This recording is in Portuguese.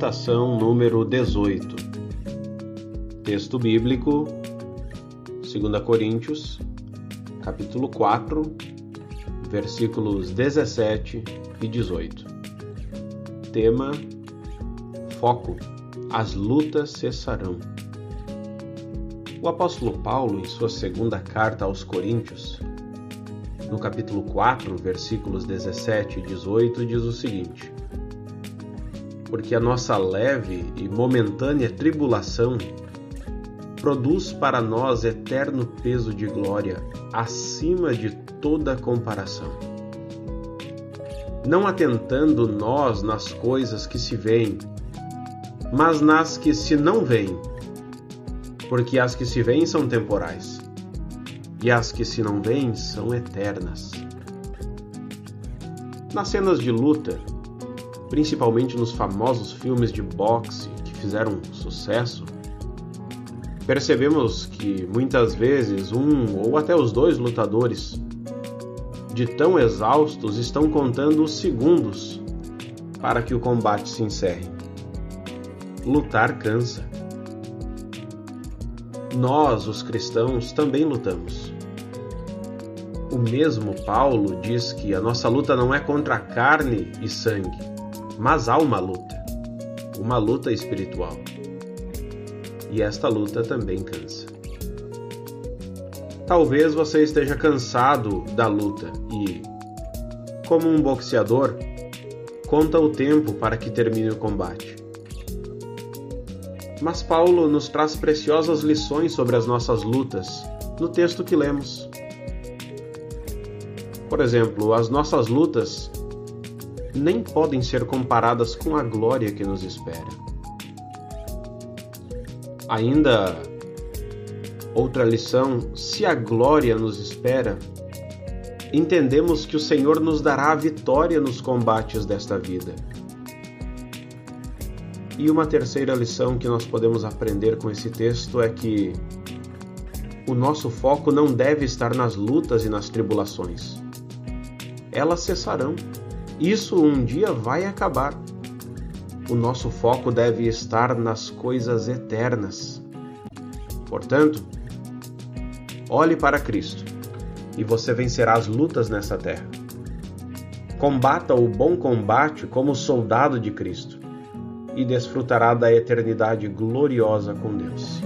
Meditação número 18. Texto bíblico, 2 Coríntios, capítulo 4, versículos 17 e 18. Tema: Foco: As lutas cessarão. O apóstolo Paulo, em sua segunda carta aos Coríntios, no capítulo 4, versículos 17 e 18, diz o seguinte: Porque a nossa leve e momentânea tribulação produz para nós eterno peso de glória acima de toda comparação. Não atentando nós nas coisas que se veem, mas nas que se não veem, porque as que se veem são temporais e as que se não veem são eternas. Nas cenas de luta, principalmente nos famosos filmes de boxe que fizeram sucesso, percebemos que muitas vezes um ou até os dois lutadores, de tão exaustos, estão contando os segundos para que o combate se encerre. Lutar cansa. Nós, os cristãos, também lutamos. O mesmo Paulo diz que a nossa luta não é contra carne e sangue, mas há uma luta, uma luta espiritual. E esta luta também cansa. Talvez você esteja cansado da luta e, como um boxeador, conta o tempo para que termine o combate. Mas Paulo nos traz preciosas lições sobre as nossas lutas no texto que lemos. Por exemplo, as nossas lutas nem podem ser comparadas com a glória que nos espera. Ainda outra lição: se a glória nos espera, entendemos que o Senhor nos dará a vitória nos combates desta vida. E uma terceira lição que nós podemos aprender com esse texto é que o nosso foco não deve estar nas lutas e nas tribulações. Elas cessarão. Isso um dia vai acabar. O nosso foco deve estar nas coisas eternas. Portanto, olhe para Cristo e você vencerá as lutas nessa terra. Combata o bom combate como soldado de Cristo e desfrutará da eternidade gloriosa com Deus.